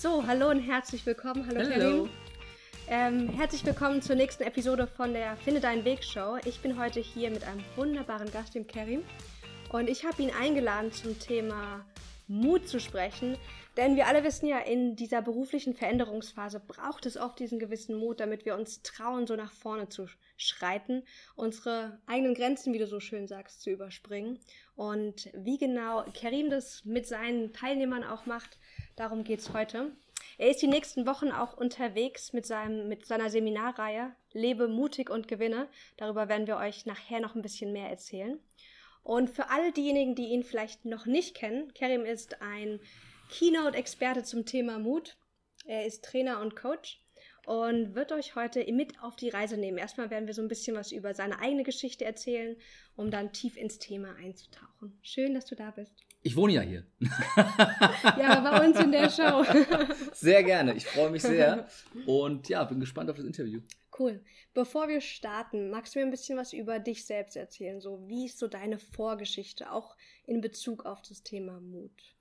So, hallo und herzlich willkommen. Hallo, Hallo. Ähm, herzlich willkommen zur nächsten Episode von der Finde deinen Weg Show. Ich bin heute hier mit einem wunderbaren Gast, dem Karim. Und ich habe ihn eingeladen zum Thema Mut zu sprechen. Denn wir alle wissen ja, in dieser beruflichen Veränderungsphase braucht es oft diesen gewissen Mut, damit wir uns trauen, so nach vorne zu schreiten, unsere eigenen Grenzen, wie du so schön sagst, zu überspringen. Und wie genau Karim das mit seinen Teilnehmern auch macht, darum geht es heute. Er ist die nächsten Wochen auch unterwegs mit, seinem, mit seiner Seminarreihe Lebe mutig und gewinne. Darüber werden wir euch nachher noch ein bisschen mehr erzählen. Und für all diejenigen, die ihn vielleicht noch nicht kennen, Kerim ist ein Keynote-Experte zum Thema Mut. Er ist Trainer und Coach und wird euch heute mit auf die Reise nehmen. Erstmal werden wir so ein bisschen was über seine eigene Geschichte erzählen, um dann tief ins Thema einzutauchen. Schön, dass du da bist. Ich wohne ja hier. Ja, bei uns in der Show. Sehr gerne. Ich freue mich sehr. Und ja, bin gespannt auf das Interview. Cool. Bevor wir starten, magst du mir ein bisschen was über dich selbst erzählen? So, wie ist so deine Vorgeschichte, auch in Bezug auf das Thema Mut?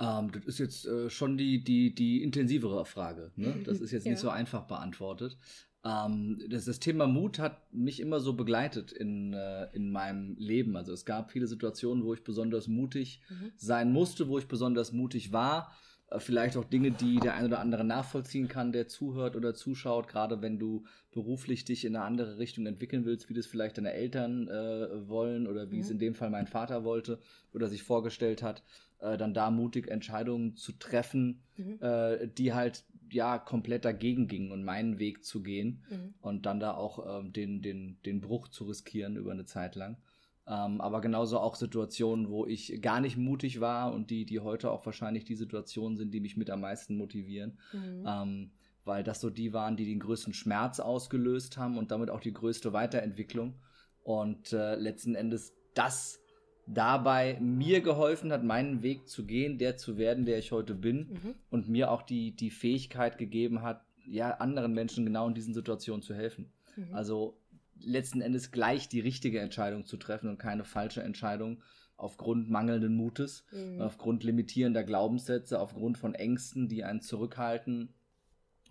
Ähm, das ist jetzt äh, schon die, die, die intensivere Frage. Ne? Das ist jetzt Ja. nicht so einfach beantwortet. Ähm, das, das Thema Mut hat mich immer so begleitet in, äh, in meinem Leben. Also es gab viele Situationen, wo ich besonders mutig Mhm. sein musste, wo ich besonders mutig war. Äh, Vielleicht auch Dinge, die der ein oder andere nachvollziehen kann, der zuhört oder zuschaut, gerade wenn du beruflich dich in eine andere Richtung entwickeln willst, wie das vielleicht deine Eltern äh, wollen oder wie es Mhm. in dem Fall mein Vater wollte oder sich vorgestellt hat, äh, dann da mutig Entscheidungen zu treffen, Mhm. äh, die halt ja komplett dagegen gingen und meinen Weg zu gehen Mhm. und dann da auch ähm, den, den, den Bruch zu riskieren über eine Zeit lang. Ähm, aber genauso auch Situationen, wo ich gar nicht mutig war und die, die heute auch wahrscheinlich die Situationen sind, die mich mit am meisten motivieren, Mhm. ähm, weil das so die waren, die den größten Schmerz ausgelöst haben und damit auch die größte Weiterentwicklung. Und äh, letzten Endes das dabei mir geholfen hat, meinen Weg zu gehen, der zu werden, der ich heute bin Mhm. und mir auch die, die Fähigkeit gegeben hat, ja, anderen Menschen genau in diesen Situationen zu helfen. Mhm. Also letzten Endes gleich die richtige Entscheidung zu treffen und keine falsche Entscheidung aufgrund mangelnden Mutes, Mhm. aufgrund limitierender Glaubenssätze, aufgrund von Ängsten, die einen zurückhalten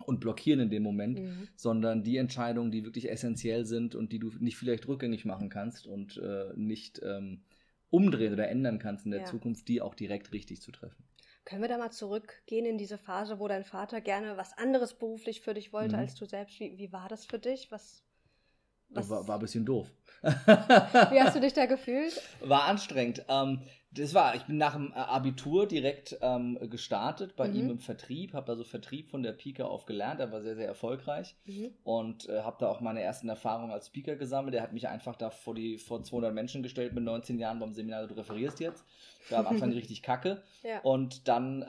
und blockieren in dem Moment, Mhm. sondern die Entscheidungen, die wirklich essentiell sind und die du nicht vielleicht rückgängig machen kannst und äh, nicht ähm, umdrehen oder ändern kannst in der Ja. Zukunft, die auch direkt richtig zu treffen. Können wir da mal zurückgehen in diese Phase, wo dein Vater gerne was anderes beruflich für dich wollte Mhm. als du selbst? Wie, wie war das für dich? Was, was, War, war ein bisschen doof. wie hast du dich da gefühlt? War anstrengend. Ähm, das war, ich bin nach dem äh, Abitur direkt ähm, gestartet bei Mhm. ihm im Vertrieb, habe also Vertrieb von der Pike auf gelernt, er war sehr, sehr erfolgreich Mhm. und äh, habe da auch meine ersten Erfahrungen als Speaker gesammelt. Er hat mich einfach da vor, die, vor 200 Menschen gestellt mit 19 Jahren beim Seminar, du referierst jetzt. War am Anfang richtig kacke. Ja. Und dann äh,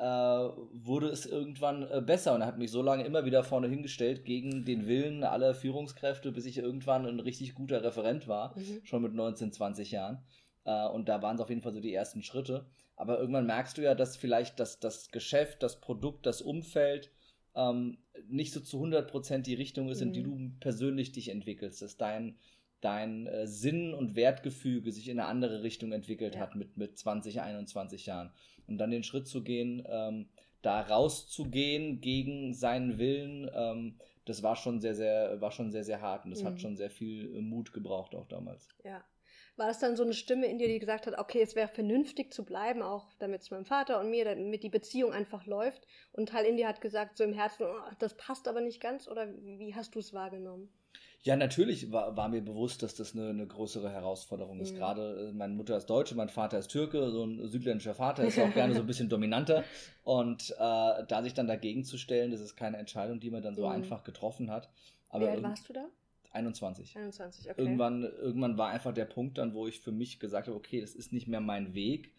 wurde es irgendwann äh, besser und er hat mich so lange immer wieder vorne hingestellt gegen den Willen aller Führungskräfte, bis ich irgendwann ein richtig guter Referent war, Mhm. schon mit 19, 20 Jahren. Äh, und da waren es auf jeden Fall so die ersten Schritte. Aber irgendwann merkst du ja, dass vielleicht das, das Geschäft, das Produkt, das Umfeld ähm, nicht so zu 100% die Richtung ist, in die du persönlich dich entwickelst, dass dein, dein äh, Sinn und Wertgefüge sich in eine andere Richtung entwickelt Ja. hat mit, mit 20, 21 Jahren. Und dann den Schritt zu gehen, ähm, da rauszugehen gegen seinen Willen, ähm, das war schon sehr, sehr, war schon sehr, sehr hart und das Mhm. hat schon sehr viel äh, Mut gebraucht auch damals. Ja. War das dann so eine Stimme in dir, die gesagt hat, okay, es wäre vernünftig zu bleiben, auch damit es meinem Vater und mir, damit die Beziehung einfach läuft? Und ein Teil in dir hat gesagt, so im Herzen, oh, das passt aber nicht ganz? Oder wie hast du es wahrgenommen? Ja, natürlich war, war mir bewusst, dass das eine, eine größere Herausforderung ist. Mhm. Gerade äh, meine Mutter ist Deutsche, mein Vater ist Türke, so ein südländischer Vater ist auch gerne so ein bisschen dominanter. Und äh, da sich dann dagegen zu stellen, das ist keine Entscheidung, die man dann so Mhm. einfach getroffen hat. Wie Aber alt irgend- warst du da? 21. 21, okay. Irgendwann, irgendwann war einfach der Punkt dann, wo ich für mich gesagt habe, okay, das ist nicht mehr mein Weg.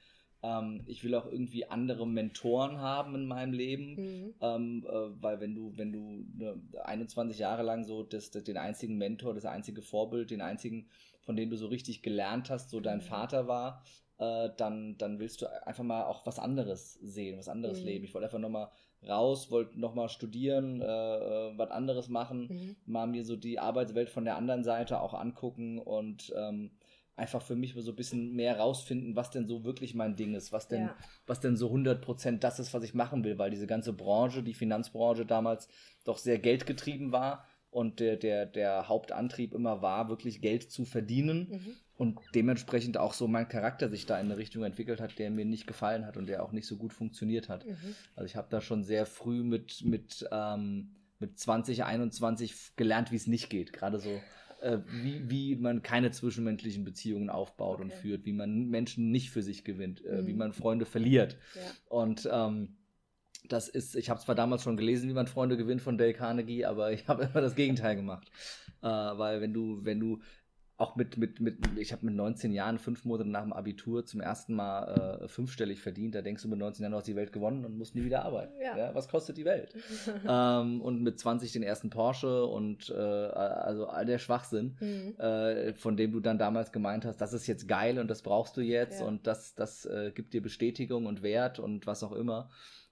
Ähm, ich will auch irgendwie andere Mentoren haben in meinem Leben. Mhm. Ähm, äh, weil wenn du, wenn du ne, 21 Jahre lang so das, das, den einzigen Mentor, das einzige Vorbild, den einzigen, von dem du so richtig gelernt hast, so dein Mhm. Vater war, äh, dann, dann willst du einfach mal auch was anderes sehen, was anderes Mhm. leben. Ich wollte einfach nochmal raus, wollte nochmal studieren, äh, äh, was anderes machen Mhm. mal mir so die Arbeitswelt von der anderen Seite auch angucken und ähm, einfach für mich so ein bisschen mehr rausfinden, was denn so wirklich mein Ding ist, was denn, ja. was denn so 100% das ist, was ich machen will, weil diese ganze Branche, die Finanzbranche damals doch sehr geldgetrieben war und der, der, der Hauptantrieb immer war, wirklich Geld zu verdienen mhm. Und dementsprechend auch so mein Charakter sich da in eine Richtung entwickelt hat, der mir nicht gefallen hat und der auch nicht so gut funktioniert hat. Mhm. Also ich habe da schon sehr früh mit, mit, ähm, mit 20, 21 gelernt, wie es nicht geht, gerade so äh, wie, wie man keine zwischenmenschlichen Beziehungen aufbaut okay. und führt, wie man Menschen nicht für sich gewinnt, äh, mhm. wie man Freunde verliert. Ja. Und ähm, das ist, ich habe zwar damals schon gelesen, wie man Freunde gewinnt von Dale Carnegie, aber ich habe immer das Gegenteil gemacht. Äh, weil wenn du, wenn du auch mit, mit, mit ich habe mit 19 Jahren, fünf Monate nach dem Abitur zum ersten Mal äh, fünfstellig verdient. Da denkst du mit 19 Jahren, du hast die Welt gewonnen und musst nie wieder arbeiten. Ja. ja was kostet die Welt? ähm, und mit 20 den ersten Porsche und äh, also all der Schwachsinn, mhm. äh, von dem du dann damals gemeint hast, das ist jetzt geil und das brauchst du jetzt ja. und das, das äh, gibt dir Bestätigung und Wert und was auch immer.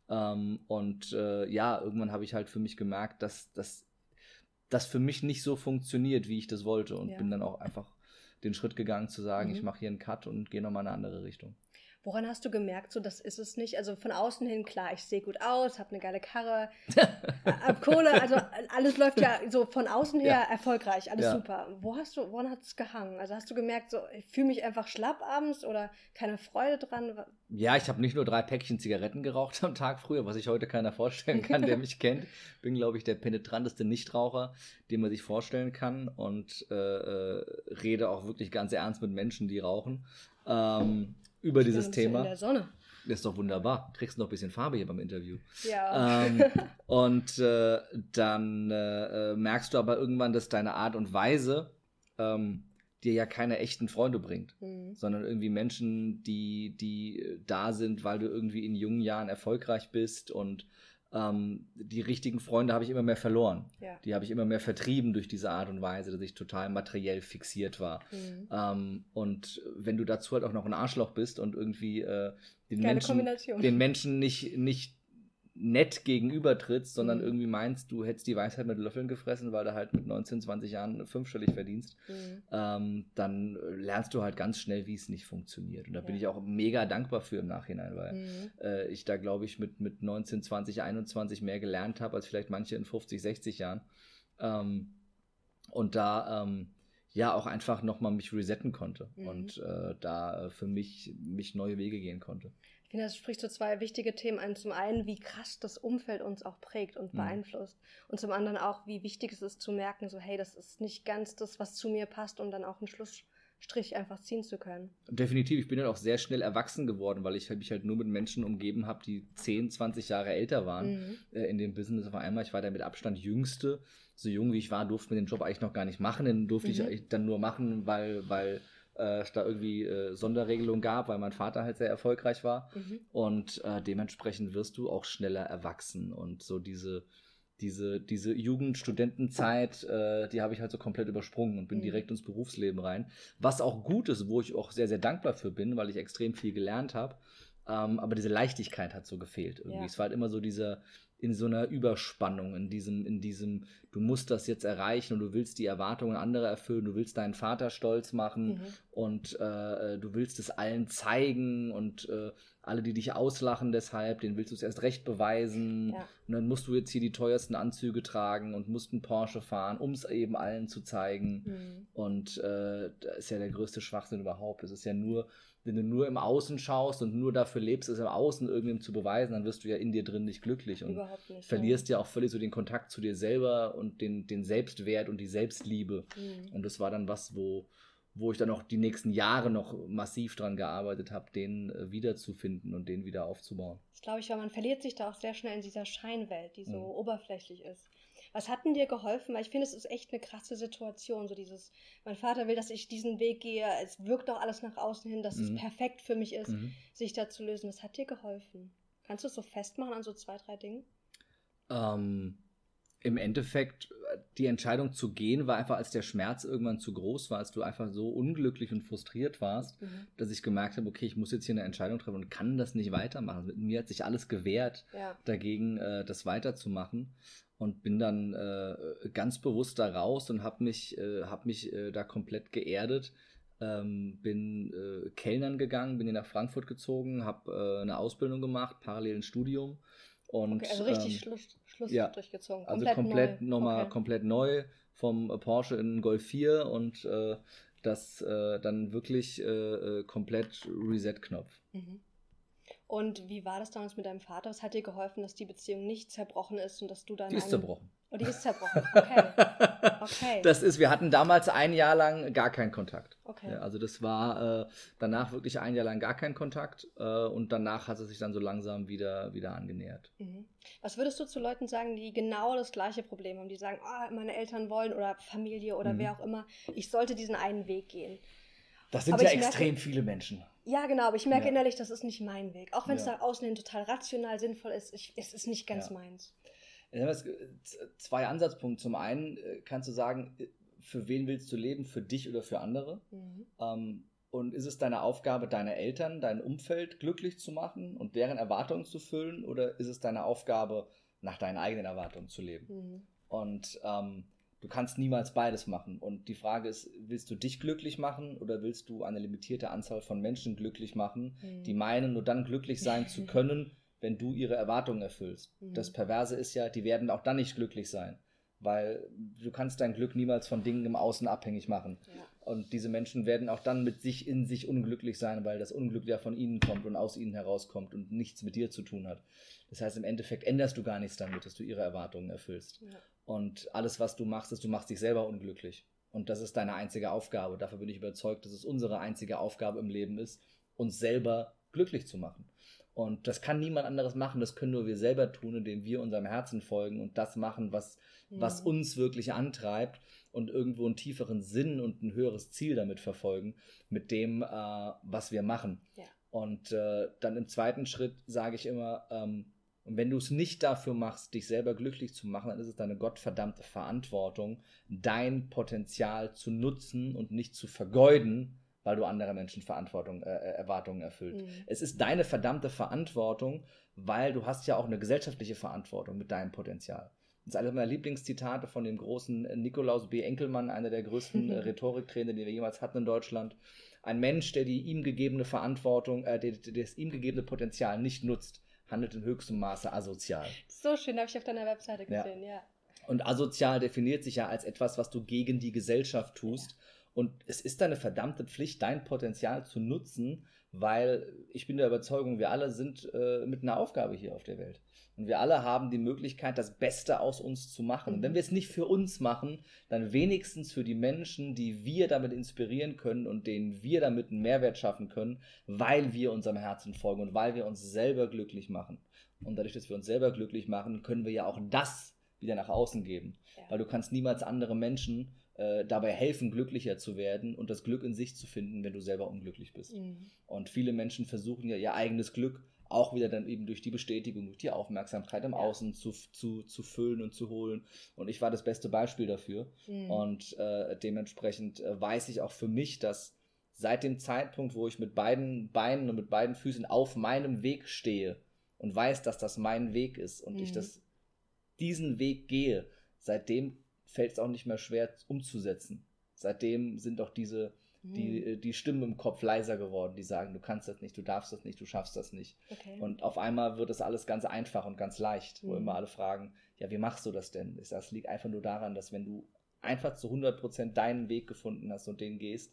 Ähm, und äh, ja, irgendwann habe ich halt für mich gemerkt, dass das das für mich nicht so funktioniert, wie ich das wollte. Und ja. bin dann auch einfach den Schritt gegangen zu sagen, mhm. ich mache hier einen Cut und gehe nochmal in eine andere Richtung. Woran hast du gemerkt, so das ist es nicht? Also von außen hin, klar, ich sehe gut aus, habe eine geile Karre, hab Kohle, also alles läuft ja so von außen her ja. erfolgreich, alles ja. super. Wo hast du, woran hat es gehangen? Also hast du gemerkt, so ich fühle mich einfach schlapp abends oder keine Freude dran? Ja, ich habe nicht nur drei Päckchen Zigaretten geraucht am Tag früher, was sich heute keiner vorstellen kann, der mich kennt. Bin, glaube ich, der penetranteste Nichtraucher, den man sich vorstellen kann und äh, äh, rede auch wirklich ganz ernst mit Menschen, die rauchen. Ähm, über dieses Thema. In der Sonne. Das ist doch wunderbar. Du kriegst noch ein bisschen Farbe hier beim Interview. Ja. Ähm, und äh, dann äh, äh, merkst du aber irgendwann, dass deine Art und Weise ähm, dir ja keine echten Freunde bringt, mhm. sondern irgendwie Menschen, die, die da sind, weil du irgendwie in jungen Jahren erfolgreich bist und ähm, die richtigen Freunde habe ich immer mehr verloren. Ja. Die habe ich immer mehr vertrieben durch diese Art und Weise, dass ich total materiell fixiert war. Mhm. Ähm, und wenn du dazu halt auch noch ein Arschloch bist und irgendwie äh, den, Menschen, den Menschen nicht, nicht nett gegenübertrittst, sondern mhm. irgendwie meinst, du hättest die Weisheit mit Löffeln gefressen, weil du halt mit 19, 20 Jahren fünfstellig verdienst, mhm. ähm, dann lernst du halt ganz schnell, wie es nicht funktioniert. Und da ja. bin ich auch mega dankbar für im Nachhinein, weil mhm. äh, ich da, glaube ich, mit, mit 19, 20, 21 mehr gelernt habe, als vielleicht manche in 50, 60 Jahren. Ähm, und da ähm, ja auch einfach nochmal mich resetten konnte mhm. und äh, da für mich, mich neue Wege gehen konnte finde, das spricht so zwei wichtige Themen an. Zum einen, wie krass das Umfeld uns auch prägt und mhm. beeinflusst. Mhm. Und zum anderen auch, wie wichtig es ist zu merken, so, hey, das ist nicht ganz das, was zu mir passt, um dann auch einen Schlussstrich einfach ziehen zu können. Definitiv. Ich bin dann auch sehr schnell erwachsen geworden, weil ich mich halt nur mit Menschen umgeben habe, die 10, 20 Jahre älter waren mhm. äh, in dem Business. Auf einmal, ich war da mit Abstand Jüngste. So jung wie ich war, durfte mir den Job eigentlich noch gar nicht machen. Den durfte mhm. ich dann nur machen, weil, weil äh, es da irgendwie äh, Sonderregelungen gab, weil mein Vater halt sehr erfolgreich war. Mhm. Und äh, dementsprechend wirst du auch schneller erwachsen. Und so diese, diese, diese Jugend-Studentenzeit, äh, die habe ich halt so komplett übersprungen und bin mhm. direkt ins Berufsleben rein. Was auch gut ist, wo ich auch sehr, sehr dankbar für bin, weil ich extrem viel gelernt habe. Ähm, aber diese Leichtigkeit hat so gefehlt irgendwie. Ja. Es war halt immer so dieser, in so einer Überspannung, in diesem, in diesem, du musst das jetzt erreichen und du willst die Erwartungen anderer erfüllen, du willst deinen Vater stolz machen mhm. und äh, du willst es allen zeigen und äh, alle, die dich auslachen deshalb, denen willst du es erst recht beweisen. Ja. Und dann musst du jetzt hier die teuersten Anzüge tragen und musst einen Porsche fahren, um es eben allen zu zeigen. Mhm. Und äh, das ist ja der größte Schwachsinn überhaupt. Es ist ja nur, wenn du nur im Außen schaust und nur dafür lebst, es im Außen irgendwem zu beweisen, dann wirst du ja in dir drin nicht glücklich und nicht, verlierst ja. ja auch völlig so den Kontakt zu dir selber und den, den Selbstwert und die Selbstliebe. Mhm. Und das war dann was, wo, wo ich dann auch die nächsten Jahre noch massiv dran gearbeitet habe, den äh, wiederzufinden und den wieder aufzubauen. Das glaube ich, weil man verliert sich da auch sehr schnell in dieser Scheinwelt, die so mhm. oberflächlich ist. Was hat denn dir geholfen? Weil ich finde, es ist echt eine krasse Situation. So dieses, mein Vater will, dass ich diesen Weg gehe. Es wirkt auch alles nach außen hin, dass mhm. es perfekt für mich ist, mhm. sich da zu lösen. Was hat dir geholfen? Kannst du es so festmachen an so zwei, drei Dingen? Ähm, Im Endeffekt, die Entscheidung zu gehen war einfach, als der Schmerz irgendwann zu groß war, als du einfach so unglücklich und frustriert warst, mhm. dass ich gemerkt habe, okay, ich muss jetzt hier eine Entscheidung treffen und kann das nicht weitermachen. Mit mir hat sich alles gewehrt, ja. dagegen äh, das weiterzumachen und bin dann äh, ganz bewusst da raus und habe mich, äh, hab mich äh, da komplett geerdet, äh, ähm, bin äh, Kellnern gegangen, bin hier nach Frankfurt gezogen, habe äh, eine Ausbildung gemacht, parallel ein Studium. Und, okay, also richtig ähm, Schluss, Schluss ja, durchgezogen. Also komplett also komplett neu. nochmal okay. komplett neu vom Porsche in Golf 4 und äh, das äh, dann wirklich äh, äh, komplett Reset-Knopf. Mhm. Und wie war das damals mit deinem Vater? Was hat dir geholfen, dass die Beziehung nicht zerbrochen ist und dass du dann. Die ist zerbrochen. Oh, die ist zerbrochen. Okay. okay. Das ist, wir hatten damals ein Jahr lang gar keinen Kontakt. Okay. Ja, also das war äh, danach wirklich ein Jahr lang gar kein Kontakt äh, und danach hat es sich dann so langsam wieder, wieder angenähert. Mhm. Was würdest du zu Leuten sagen, die genau das gleiche Problem haben? Die sagen, oh, meine Eltern wollen oder Familie oder mhm. wer auch immer, ich sollte diesen einen Weg gehen. Das sind aber ja extrem merke, viele Menschen. Ja, genau, aber ich merke ja. innerlich, das ist nicht mein Weg. Auch wenn es ja. nach außen hin total rational sinnvoll ist, ich, es ist nicht ganz ja. meins. Zwei Ansatzpunkte. Zum einen äh, kannst du sagen, äh, für wen willst du leben? Für dich oder für andere? Mhm. Ähm, und ist es deine Aufgabe, deine Eltern, dein Umfeld glücklich zu machen und deren Erwartungen zu füllen? Oder ist es deine Aufgabe, nach deinen eigenen Erwartungen zu leben? Mhm. Und ähm, du kannst niemals beides machen. Und die Frage ist, willst du dich glücklich machen oder willst du eine limitierte Anzahl von Menschen glücklich machen, mhm. die meinen, nur dann glücklich sein zu können, wenn du ihre Erwartungen erfüllst. Mhm. Das Perverse ist ja, die werden auch dann nicht glücklich sein, weil du kannst dein Glück niemals von Dingen im Außen abhängig machen. Ja. Und diese Menschen werden auch dann mit sich in sich unglücklich sein, weil das Unglück ja von ihnen kommt und aus ihnen herauskommt und nichts mit dir zu tun hat. Das heißt, im Endeffekt änderst du gar nichts damit, dass du ihre Erwartungen erfüllst. Ja. Und alles, was du machst, ist, du machst dich selber unglücklich. Und das ist deine einzige Aufgabe. Dafür bin ich überzeugt, dass es unsere einzige Aufgabe im Leben ist, uns selber glücklich zu machen. Und das kann niemand anderes machen, das können nur wir selber tun, indem wir unserem Herzen folgen und das machen, was, ja. was uns wirklich antreibt und irgendwo einen tieferen Sinn und ein höheres Ziel damit verfolgen, mit dem, äh, was wir machen. Ja. Und äh, dann im zweiten Schritt sage ich immer, ähm, wenn du es nicht dafür machst, dich selber glücklich zu machen, dann ist es deine gottverdammte Verantwortung, dein Potenzial zu nutzen und nicht zu vergeuden, weil du andere Menschen Verantwortung, äh, äh, Erwartungen erfüllt. Mhm. Es ist deine verdammte Verantwortung, weil du hast ja auch eine gesellschaftliche Verantwortung mit deinem Potenzial. Das ist eines meiner Lieblingszitate von dem großen Nikolaus B. Enkelmann, einer der größten äh, Rhetoriktrainer, die wir jemals hatten in Deutschland. Ein Mensch, der die ihm gegebene Verantwortung, äh, der, der das ihm gegebene Potenzial nicht nutzt, handelt in höchstem Maße asozial. So schön, habe ich auf deiner Webseite gesehen, ja. ja. Und asozial definiert sich ja als etwas, was du gegen die Gesellschaft tust. Und es ist deine verdammte Pflicht, dein Potenzial zu nutzen, weil ich bin der Überzeugung, wir alle sind äh, mit einer Aufgabe hier auf der Welt. Und wir alle haben die Möglichkeit, das Beste aus uns zu machen. Und wenn wir es nicht für uns machen, dann wenigstens für die Menschen, die wir damit inspirieren können und denen wir damit einen Mehrwert schaffen können, weil wir unserem Herzen folgen und weil wir uns selber glücklich machen. Und dadurch, dass wir uns selber glücklich machen, können wir ja auch das wieder nach außen geben. Ja. Weil du kannst niemals andere Menschen äh, dabei helfen, glücklicher zu werden und das Glück in sich zu finden, wenn du selber unglücklich bist. Mhm. Und viele Menschen versuchen ja ihr eigenes Glück auch wieder dann eben durch die Bestätigung, durch die Aufmerksamkeit im ja. Außen zu, zu, zu füllen und zu holen. Und ich war das beste Beispiel dafür. Mhm. Und äh, dementsprechend äh, weiß ich auch für mich, dass seit dem Zeitpunkt, wo ich mit beiden Beinen und mit beiden Füßen auf meinem Weg stehe und weiß, dass das mein Weg ist und mhm. ich das, diesen Weg gehe, seitdem fällt es auch nicht mehr schwer umzusetzen. Seitdem sind auch diese, die, hm. äh, die Stimmen im Kopf leiser geworden, die sagen, du kannst das nicht, du darfst das nicht, du schaffst das nicht. Okay. Und auf einmal wird das alles ganz einfach und ganz leicht, mhm. wo hm. immer alle fragen, ja, wie machst du das denn? Das liegt einfach nur daran, dass wenn du einfach zu 100% deinen Weg gefunden hast und den gehst,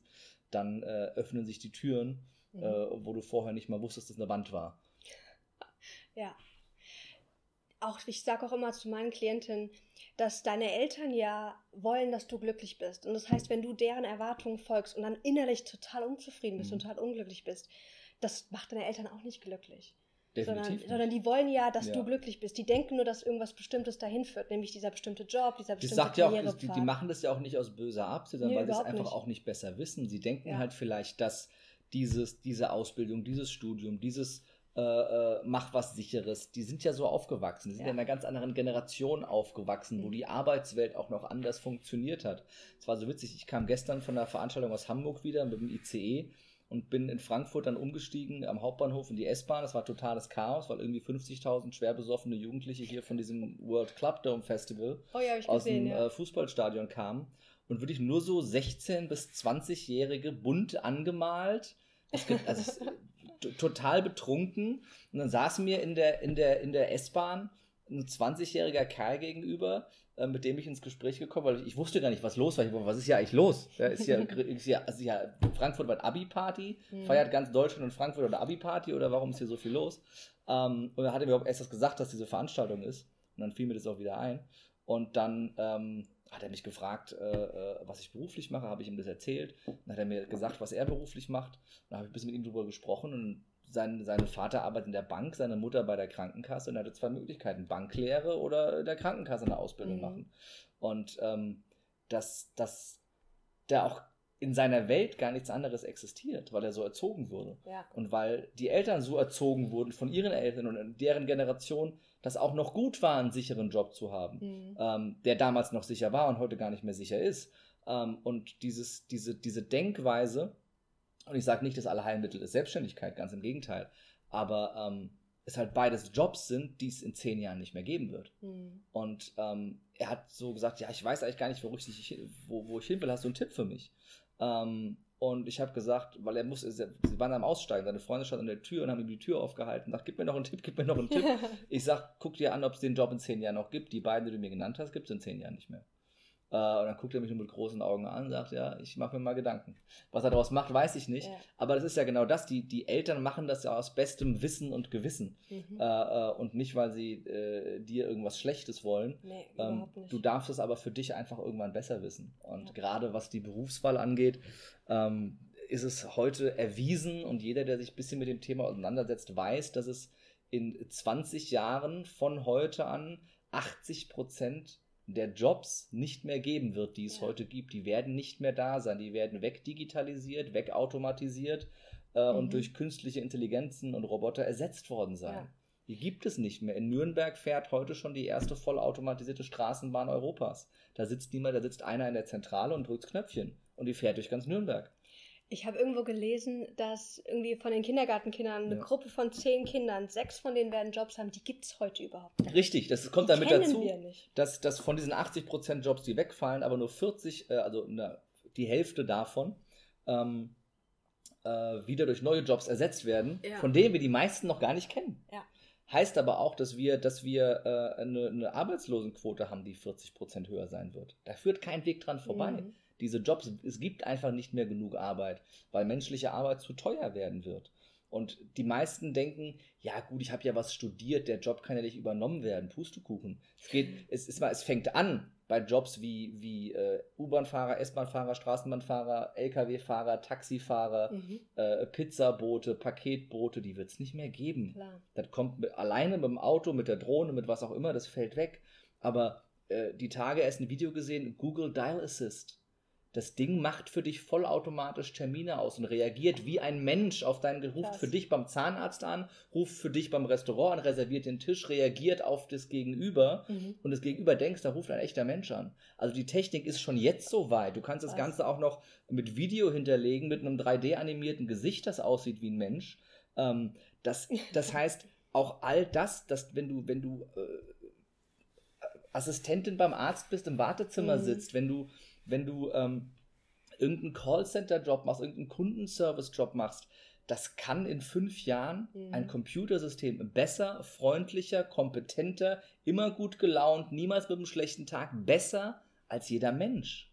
dann äh, öffnen sich die Türen, mhm. äh, wo du vorher nicht mal wusstest, dass eine Wand war. Ja. Auch ich sage auch immer zu meinen Klientinnen, dass deine Eltern ja wollen, dass du glücklich bist. Und das heißt, wenn du deren Erwartungen folgst und dann innerlich total unzufrieden bist mhm. und total unglücklich bist, das macht deine Eltern auch nicht glücklich. Sondern, sondern, die wollen ja, dass ja. du glücklich bist. Die denken nur, dass irgendwas Bestimmtes dahin führt, nämlich dieser bestimmte Job, dieser bestimmte das sagt ja auch, die, die, machen das ja auch nicht aus böser Absicht, sondern nee, weil sie es einfach nicht. auch nicht besser wissen. Sie denken ja. halt vielleicht, dass dieses, diese Ausbildung, dieses Studium, dieses äh, äh, mach was Sicheres. Die sind ja so aufgewachsen. Die sind ja. in einer ganz anderen Generation aufgewachsen, mhm. wo die Arbeitswelt auch noch anders funktioniert hat. Es war so witzig, ich kam gestern von einer Veranstaltung aus Hamburg wieder mit dem ICE und bin in Frankfurt dann umgestiegen am Hauptbahnhof in die S-Bahn. Das war totales Chaos, weil irgendwie 50.000 schwer besoffene Jugendliche hier von diesem World Club Dome Festival oh ja, aus gesehen, dem ja. Äh, Fußballstadion kamen. und wirklich nur so 16- bis 20-Jährige bunt angemalt. Es gibt, also es, total betrunken. Und dann saßen mir in der, in der, in der S-Bahn ein 20-jähriger Kerl gegenüber, äh, mit dem ich ins Gespräch gekommen weil ich, ich, wusste gar nicht, was los war. Ich, was ist hier eigentlich los? Ja, ist ja, ist ja, ist ja Frankfurt war Abi-Party, mhm. feiert ganz Deutschland und Frankfurt oder Abi-Party oder warum ist hier so viel los? Ähm, und dann hat er mir überhaupt erst das gesagt, dass diese Veranstaltung ist. Und dann fiel mir das auch wieder ein. Und dann ähm, hat er mich gefragt, äh, äh, was ich beruflich mache, habe ich ihm das erzählt. Dann hat er mir gesagt, was er beruflich macht. Dann habe ich ein bisschen mit ihm darüber gesprochen und sein, sein Vater arbeitet in der Bank, seine Mutter bei der Krankenkasse und er hatte zwei Möglichkeiten, Banklehre oder in der Krankenkasse eine Ausbildung mhm. machen. Und ähm, dass, dass der auch in seiner Welt gar nichts anderes existiert, weil er so erzogen wurde. Ja. Und weil die Eltern so erzogen wurden von ihren Eltern und in deren Generation das auch noch gut war, einen sicheren Job zu haben, mhm. ähm, der damals noch sicher war und heute gar nicht mehr sicher ist. Ähm, und dieses, diese, diese Denkweise, und ich sage nicht, dass alle Heilmittel ist Selbstständigkeit, ganz im Gegenteil, aber ähm, es halt beides Jobs sind, die es in zehn Jahren nicht mehr geben wird. Mhm. Und ähm, er hat so gesagt, ja, ich weiß eigentlich gar nicht, wo ich, wo, wo ich hin will, hast du einen Tipp für mich? Ähm, und ich habe gesagt, weil er muss, sie waren am Aussteigen, seine Freunde standen an der Tür und haben ihm die Tür aufgehalten. Sagt, gib mir noch einen Tipp, gib mir noch einen Tipp. ich sag, guck dir an, ob es den Job in zehn Jahren noch gibt. Die beiden, die du mir genannt hast, gibt es in zehn Jahren nicht mehr. Äh, und dann guckt er mich nur mit großen Augen an und sagt, ja, ich mache mir mal Gedanken. Was er daraus macht, weiß ich nicht. Ja. Aber das ist ja genau das. Die, die Eltern machen das ja aus bestem Wissen und Gewissen. Mhm. Äh, äh und nicht, weil sie äh, dir irgendwas Schlechtes wollen. Nee, ähm, du darfst es aber für dich einfach irgendwann besser wissen. Und ja. gerade was die Berufswahl angeht, ähm, ist es heute erwiesen und jeder, der sich ein bisschen mit dem Thema auseinandersetzt, weiß, dass es in 20 Jahren von heute an 80 Prozent der Jobs nicht mehr geben wird, die es ja. heute gibt. Die werden nicht mehr da sein. Die werden wegdigitalisiert, wegautomatisiert äh, mhm. und durch künstliche Intelligenzen und Roboter ersetzt worden sein. Ja. Die gibt es nicht mehr. In Nürnberg fährt heute schon die erste vollautomatisierte Straßenbahn Europas. Da sitzt niemand, da sitzt einer in der Zentrale und drückt Knöpfchen. Und die fährt durch ganz Nürnberg. Ich habe irgendwo gelesen, dass irgendwie von den Kindergartenkindern eine ja. Gruppe von zehn Kindern, sechs von denen werden Jobs haben, die gibt es heute überhaupt nicht. Richtig, das kommt die damit dazu, dass, dass von diesen 80% Jobs, die wegfallen, aber nur 40, äh, also na, die Hälfte davon, ähm, äh, wieder durch neue Jobs ersetzt werden, ja. von denen wir die meisten noch gar nicht kennen. Ja. Heißt aber auch, dass wir, dass wir äh, eine, eine, Arbeitslosenquote haben, die 40% höher sein wird. Da führt kein Weg dran vorbei. Mhm diese Jobs, es gibt einfach nicht mehr genug Arbeit, weil menschliche Arbeit zu teuer werden wird. Und die meisten denken, ja gut, ich habe ja was studiert, der Job kann ja nicht übernommen werden, Pustekuchen. Es geht, es ist mal, es fängt an bei Jobs wie, wie äh, U-Bahn-Fahrer, S-Bahn-Fahrer, Straßenbahnfahrer, Lkw-Fahrer, Taxifahrer, mhm. äh, Pizzabote, Paketboote, die wird es nicht mehr geben. Klar. Das kommt mit, alleine mit dem Auto, mit der Drohne, mit was auch immer, das fällt weg. Aber äh, die Tage erst ein Video gesehen, Google Dial Assist das Ding macht für dich vollautomatisch Termine aus und reagiert wie ein Mensch auf deinen ruft für dich beim Zahnarzt an, ruft für dich beim Restaurant an, reserviert den Tisch, reagiert auf das Gegenüber mhm. und das Gegenüber denkst, da ruft ein echter Mensch an. Also die Technik ist schon jetzt so weit. Du kannst das Was? Ganze auch noch mit Video hinterlegen, mit einem 3D animierten Gesicht, das aussieht wie ein Mensch. Ähm, das, das heißt, auch all das, dass wenn du, wenn du äh, Assistentin beim Arzt bist, im Wartezimmer mhm. sitzt, wenn du wenn du ähm, irgendeinen Callcenter-Job machst, irgendeinen Kundenservice-Job machst, das kann in fünf Jahren mhm. ein Computersystem besser, freundlicher, kompetenter, immer gut gelaunt, niemals mit einem schlechten Tag, besser als jeder Mensch.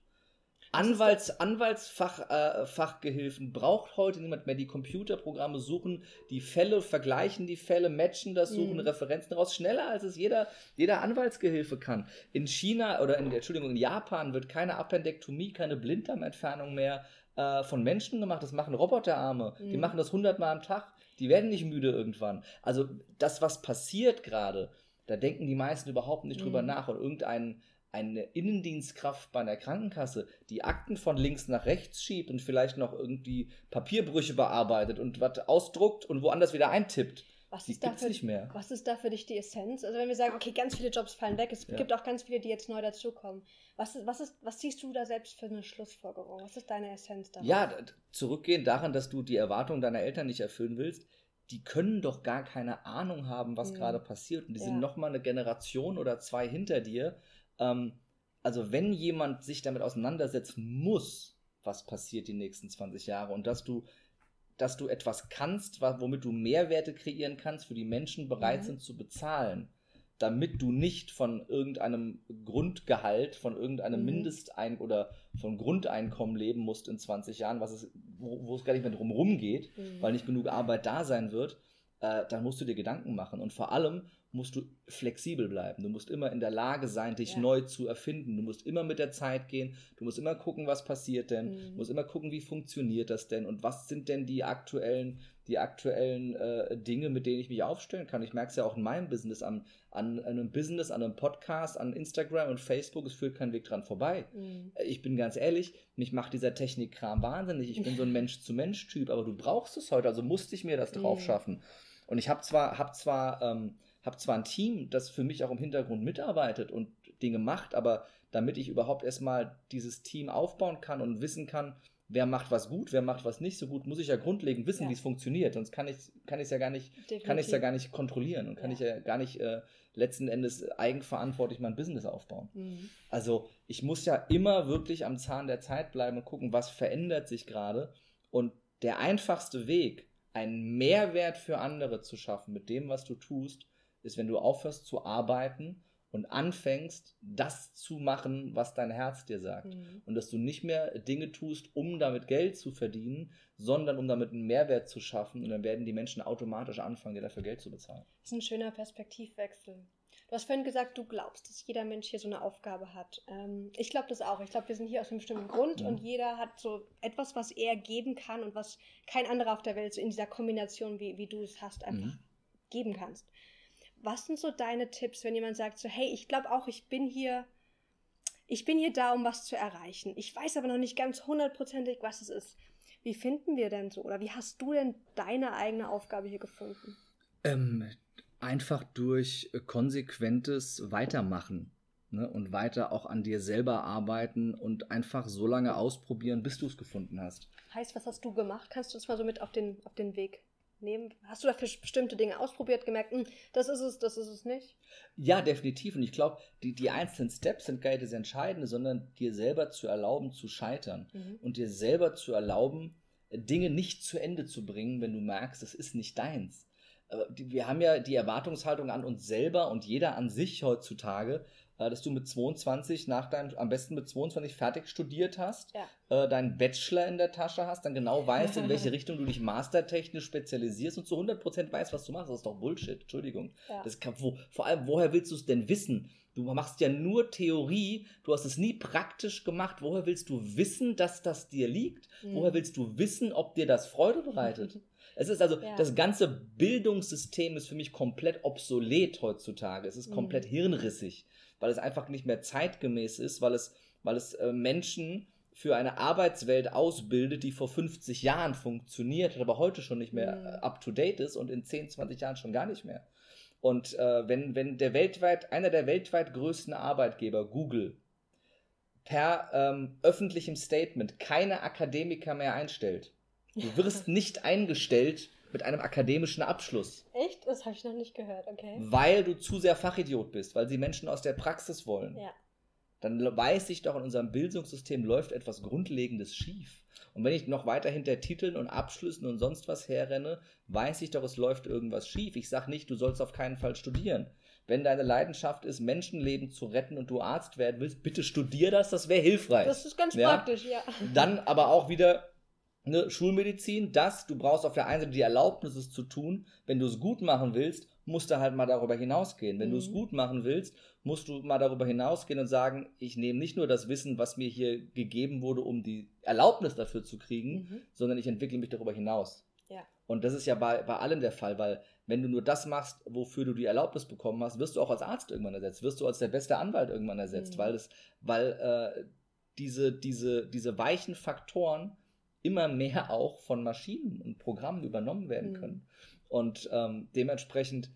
Anwalts, Anwaltsfachgehilfen äh, braucht heute niemand mehr. Die Computerprogramme suchen die Fälle, vergleichen die Fälle, matchen das, suchen mhm. Referenzen raus, schneller als es jeder, jeder Anwaltsgehilfe kann. In China oder in, Entschuldigung, in Japan wird keine Appendektomie, keine Blinddarmentfernung mehr äh, von Menschen gemacht. Das machen Roboterarme. Mhm. Die machen das hundertmal am Tag. Die werden nicht müde irgendwann. Also das, was passiert gerade, da denken die meisten überhaupt nicht mhm. drüber nach. Und irgendein eine Innendienstkraft bei einer Krankenkasse, die Akten von links nach rechts schiebt und vielleicht noch irgendwie Papierbrüche bearbeitet und was ausdruckt und woanders wieder eintippt. Was ist, da für, nicht mehr. was ist da für dich die Essenz? Also wenn wir sagen, okay, ganz viele Jobs fallen weg, es ja. gibt auch ganz viele, die jetzt neu dazukommen. Was, ist, was, ist, was siehst du da selbst für eine Schlussfolgerung? Was ist deine Essenz da? Ja, zurückgehend daran, dass du die Erwartungen deiner Eltern nicht erfüllen willst, die können doch gar keine Ahnung haben, was mhm. gerade passiert. Und die ja. sind nochmal eine Generation oder zwei hinter dir ähm, also wenn jemand sich damit auseinandersetzen muss, was passiert die nächsten 20 Jahre und dass du dass du etwas kannst, womit du Mehrwerte kreieren kannst, für die Menschen bereit mhm. sind zu bezahlen, damit du nicht von irgendeinem Grundgehalt, von irgendeinem mhm. Mindestein oder von Grundeinkommen leben musst in 20 Jahren, was es, wo, wo es gar nicht mehr drum geht, mhm. weil nicht genug Arbeit da sein wird, äh, dann musst du dir Gedanken machen. Und vor allem musst du flexibel bleiben. Du musst immer in der Lage sein, dich ja. neu zu erfinden. Du musst immer mit der Zeit gehen. Du musst immer gucken, was passiert denn. Mhm. Du musst immer gucken, wie funktioniert das denn und was sind denn die aktuellen, die aktuellen äh, Dinge, mit denen ich mich aufstellen kann. Ich merke es ja auch in meinem Business, an, an, einem Business, an einem Podcast, an Instagram und Facebook. Es führt kein Weg dran vorbei. Mhm. Ich bin ganz ehrlich, mich macht dieser Technikkram wahnsinnig. Ich bin so ein Mensch-zu-Mensch-Typ, aber du brauchst es heute, also musste ich mir das drauf mhm. schaffen. Und ich habe zwar, hab zwar ähm, habe zwar ein Team, das für mich auch im Hintergrund mitarbeitet und Dinge macht, aber damit ich überhaupt erstmal dieses Team aufbauen kann und wissen kann, wer macht was gut, wer macht was nicht so gut, muss ich ja grundlegend wissen, ja. wie es funktioniert. Sonst kann ich kann ich ja gar nicht Definitiv. kann ich ja gar nicht kontrollieren und kann ja. ich ja gar nicht äh, letzten Endes eigenverantwortlich mein Business aufbauen. Mhm. Also ich muss ja immer wirklich am Zahn der Zeit bleiben und gucken, was verändert sich gerade. Und der einfachste Weg, einen Mehrwert für andere zu schaffen mit dem, was du tust, ist, wenn du aufhörst zu arbeiten und anfängst, das zu machen, was dein Herz dir sagt. Mhm. Und dass du nicht mehr Dinge tust, um damit Geld zu verdienen, sondern um damit einen Mehrwert zu schaffen. Und dann werden die Menschen automatisch anfangen, dir dafür Geld zu bezahlen. Das ist ein schöner Perspektivwechsel. Du hast vorhin gesagt, du glaubst, dass jeder Mensch hier so eine Aufgabe hat. Ähm, ich glaube das auch. Ich glaube, wir sind hier aus einem bestimmten Grund mhm. und jeder hat so etwas, was er geben kann und was kein anderer auf der Welt so in dieser Kombination, wie, wie du es hast, einfach mhm. geben kannst. Was sind so deine Tipps, wenn jemand sagt, so, hey, ich glaube auch, ich bin hier, ich bin hier da, um was zu erreichen. Ich weiß aber noch nicht ganz hundertprozentig, was es ist. Wie finden wir denn so? Oder wie hast du denn deine eigene Aufgabe hier gefunden? Ähm, einfach durch konsequentes Weitermachen ne? und weiter auch an dir selber arbeiten und einfach so lange ausprobieren, bis du es gefunden hast. Heißt, was hast du gemacht? Kannst du uns mal so mit auf den, auf den Weg nehmen? Hast du dafür bestimmte Dinge ausprobiert, gemerkt, hm, das ist es, das ist es nicht? Ja, definitiv. Und ich glaube, die, die einzelnen Steps sind gar nicht das Entscheidende, sondern dir selber zu erlauben, zu scheitern. Mhm. Und dir selber zu erlauben, Dinge nicht zu Ende zu bringen, wenn du merkst, es ist nicht deins. Wir haben ja die Erwartungshaltung an uns selber und jeder an sich heutzutage, äh, dass du mit 22 nach deinem, am besten mit 22 fertig studiert hast, ja. äh, deinen Bachelor in der Tasche hast, dann genau weißt, in welche Richtung du dich mastertechnisch spezialisierst und zu 100% weißt, was du machst. Das ist doch Bullshit, Entschuldigung. Ja. Das kann, wo, vor allem, woher willst du es denn wissen? Du machst ja nur Theorie, du hast es nie praktisch gemacht. Woher willst du wissen, dass das dir liegt? Mhm. Woher willst du wissen, ob dir das Freude bereitet? Es ist also, ja. das ganze Bildungssystem ist für mich komplett obsolet heutzutage. Es ist komplett mhm. hirnrissig weil es einfach nicht mehr zeitgemäß ist, weil es, weil es äh, Menschen für eine Arbeitswelt ausbildet, die vor 50 Jahren funktioniert, aber heute schon nicht mehr mhm. up to date ist und in 10, 20 Jahren schon gar nicht mehr. Und äh, wenn, wenn der weltweit, einer der weltweit größten Arbeitgeber, Google, per ähm, öffentlichem Statement keine Akademiker mehr einstellt, du wirst nicht eingestellt mit einem akademischen Abschluss. Echt? Das habe ich noch nicht gehört, okay. Weil du zu sehr Fachidiot bist, weil sie Menschen aus der Praxis wollen. Ja. Dann weiß ich doch, in unserem Bildungssystem läuft etwas Grundlegendes schief. Und wenn ich noch weiter hinter Titeln und Abschlüssen und sonst was herrenne, weiß ich doch, es läuft irgendwas schief. Ich sage nicht, du sollst auf keinen Fall studieren. Wenn deine Leidenschaft ist, Menschenleben zu retten und du Arzt werden willst, bitte studier das, das wäre hilfreich. Das ist ganz ja? praktisch, ja. Dann aber auch wieder ne, Schulmedizin, das, du brauchst auf der einen Seite die Erlaubnis, es zu tun. Wenn du es gut machen willst, musst du halt mal darüber hinausgehen. Wenn mhm. du es mhm. gut machen willst, musst du mal darüber hinausgehen und sagen, ich nehme nicht nur das Wissen, was mir hier gegeben wurde, um die Erlaubnis dafür zu kriegen, mhm. sondern ich entwickle mich darüber hinaus. Ja. Und das ist ja bei, bei allen der Fall, weil wenn du nur das machst, wofür du die Erlaubnis bekommen hast, wirst du auch als Arzt irgendwann ersetzt, wirst du als der beste Anwalt irgendwann ersetzt, mhm. weil, das, weil äh, diese, diese, diese weichen Faktoren immer mehr auch von Maschinen und Programmen übernommen werden mhm. können. Und ähm, dementsprechend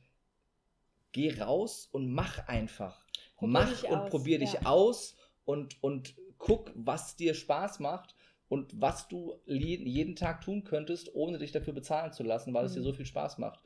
geh raus und mach einfach. Probier mach und aus. probier dich ja. aus und, und guck, was dir Spaß macht und was du jeden Tag tun könntest, ohne dich dafür bezahlen zu lassen, weil mhm. es dir mhm. so viel Spaß macht.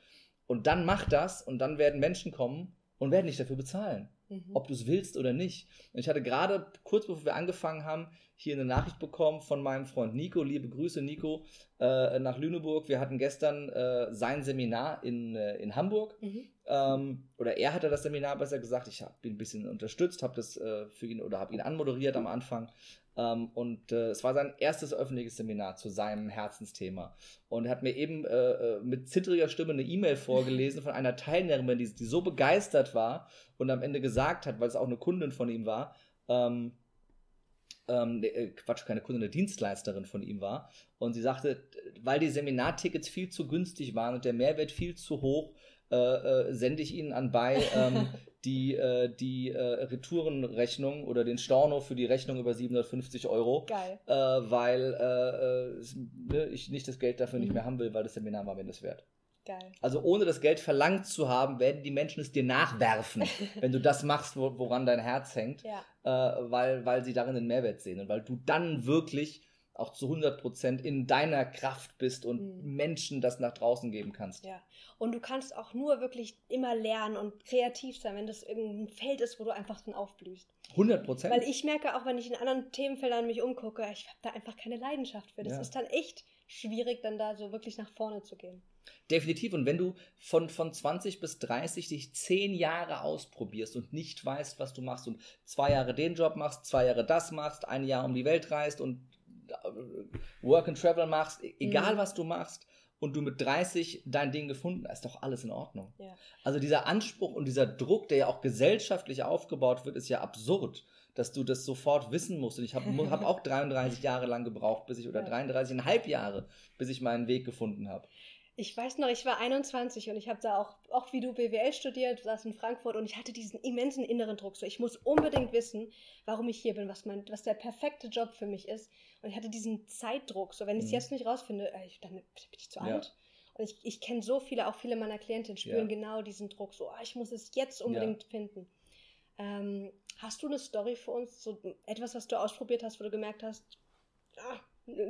Und dann mach das und dann werden Menschen kommen und werden dich dafür bezahlen. Mhm. ob du es willst oder nicht. Und ich hatte gerade kurz bevor wir angefangen haben, hier eine Nachricht bekommen von meinem Freund Nico. Liebe Grüße, Nico, äh, nach Lüneburg. Wir hatten gestern äh, sein Seminar in, äh, in Hamburg. Mhm. Ähm, oder er hatte das Seminar besser gesagt. Ich habe ihn ein bisschen unterstützt, habe das äh, für ihn oder habe ihn anmoderiert am Anfang. Ähm, und äh, es war sein erstes öffentliches Seminar zu seinem Herzensthema. Und er hat mir eben äh, äh mit zittriger Stimme eine E-Mail vorgelesen von einer Teilnehmerin, die, die, so begeistert war und am Ende gesagt hat, weil es auch eine Kundin von ihm war, ähm, ähm, äh, Quatsch, keine Kundin, eine Dienstleisterin von ihm war. Und sie sagte, weil die Seminartickets viel zu günstig waren und der Mehrwert viel zu hoch, äh, äh, sende ich Ihnen anbei ähm, die, äh, die äh, Retourenrechnung oder den Storno für die Rechnung über 750 Euro. Geil. Äh, weil äh, ne, ich nicht das Geld dafür mhm. nicht mehr haben will, weil das Seminar war mir das wert. Geil. Also ohne das Geld verlangt zu haben, werden die Menschen es dir nachwerfen, wenn du das machst, wo, woran dein Herz hängt, ja. äh, weil, weil sie darin den Mehrwert sehen und weil du dann wirklich auch zu 100% in deiner Kraft bist und mhm. Menschen das nach draußen geben kannst. Ja, und du kannst auch nur wirklich immer lernen und kreativ sein, wenn das irgendein Feld ist, wo du einfach drin aufblühst. 100%. Weil ich merke auch, wenn ich in anderen Themenfeldern mich umgucke, ich habe da einfach keine Leidenschaft für. Das ja. ist dann echt schwierig, dann da so wirklich nach vorne zu gehen. Definitiv. Und wenn du von, von 20 bis 30 dich 10 Jahre ausprobierst und nicht weißt, was du machst und zwei Jahre den Job machst, zwei Jahre das machst, ein Jahr um die Welt reist und Work and Travel machst, e-, egal mhm. was du machst, und du mit 30 dein Ding gefunden hast, ist doch alles in Ordnung. Ja. Also dieser Anspruch und dieser Druck, der ja auch gesellschaftlich aufgebaut wird, ist ja absurd, dass du das sofort wissen musst. Und ich habe hab auch 33 Jahre lang gebraucht, bis ich, oder ja. 33,5 Jahre, bis ich meinen Weg gefunden habe. Ich weiß noch, ich war 21 und ich habe da auch, auch wie du BWL studiert, saß in Frankfurt und ich hatte diesen immensen inneren Druck. So, ich muss unbedingt wissen, warum ich hier bin, was, mein, was der perfekte Job für mich ist. Und ich hatte diesen Zeitdruck. So, wenn ich es mhm. jetzt nicht rausfinde, äh, dann bin ich zu alt. Ja. Und ich, ich kenne so viele, auch viele meiner Klientinnen spüren ja. genau diesen Druck. So, oh, ich muss es jetzt unbedingt ja. finden. Ähm, hast du eine Story für uns? So etwas, was du ausprobiert hast, wo du gemerkt hast, ah,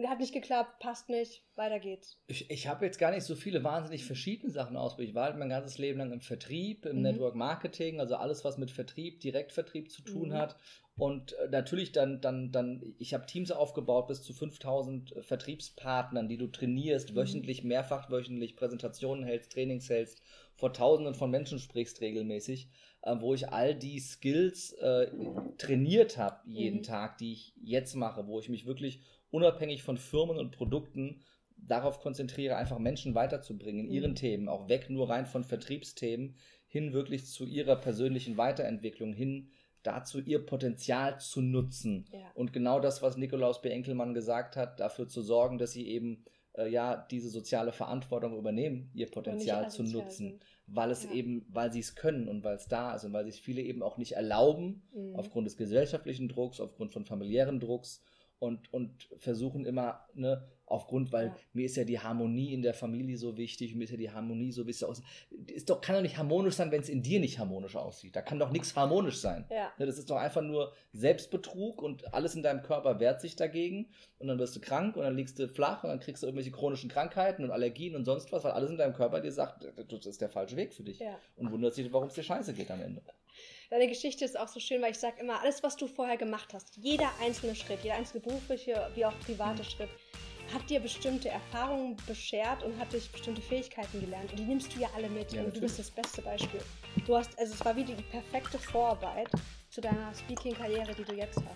hat nicht geklappt, passt nicht, weiter geht's. Ich, ich habe jetzt gar nicht so viele wahnsinnig verschiedene Sachen ausprobiert. Ich war halt mein ganzes Leben lang im Vertrieb, im mhm. Network Marketing, also alles, was mit Vertrieb, Direktvertrieb zu tun mhm. hat. Und äh, natürlich dann, dann, dann, ich habe Teams aufgebaut bis zu 5000 äh, Vertriebspartnern, die du trainierst, mhm. wöchentlich, mehrfach wöchentlich Präsentationen hältst, Trainings hältst, vor Tausenden von Menschen sprichst regelmäßig, äh, wo ich all die Skills äh, trainiert habe jeden mhm. Tag, die ich jetzt mache, wo ich mich wirklich unabhängig von Firmen und Produkten darauf konzentriere, einfach Menschen weiterzubringen in ihren mhm. Themen, auch weg nur rein von Vertriebsthemen, hin wirklich zu ihrer persönlichen Weiterentwicklung, hin dazu, ihr Potenzial zu nutzen. Ja. Und genau das, was Nikolaus B. Enkelmann gesagt hat, dafür zu sorgen, dass sie eben äh, ja diese soziale Verantwortung übernehmen, ihr Potenzial zu nutzen. Sind. Weil es ja. eben, weil sie es können und weil es da ist und weil sich viele eben auch nicht erlauben, mhm. aufgrund des gesellschaftlichen Drucks, aufgrund von familiären Drucks und, und versuchen immer, ne, aufgrund, weil ja. mir ist ja die Harmonie in der Familie so wichtig, mir ist ja die Harmonie so wichtig. Ist doch, kann doch nicht harmonisch sein, wenn es in dir nicht harmonisch aussieht. Da kann doch nichts harmonisch sein. Ja. Ne, das ist doch einfach nur Selbstbetrug und alles in deinem Körper wehrt sich dagegen und dann wirst du krank und dann liegst du flach und dann kriegst du irgendwelche chronischen Krankheiten und Allergien und sonst was, weil alles in deinem Körper dir sagt, das ist der falsche Weg für dich. Ja. Und wundert sich, warum es dir scheiße geht am Ende. Deine Geschichte ist auch so schön, weil ich sage immer, alles, was du vorher gemacht hast, jeder einzelne Schritt, jeder einzelne berufliche wie auch private mhm. Schritt, hat dir bestimmte Erfahrungen beschert und hat dich bestimmte Fähigkeiten gelernt. Und die nimmst du ja alle mit. Ja, und du bist das beste Beispiel. Du hast, also es war wie die perfekte Vorarbeit zu deiner Speaking-Karriere, die du jetzt hast.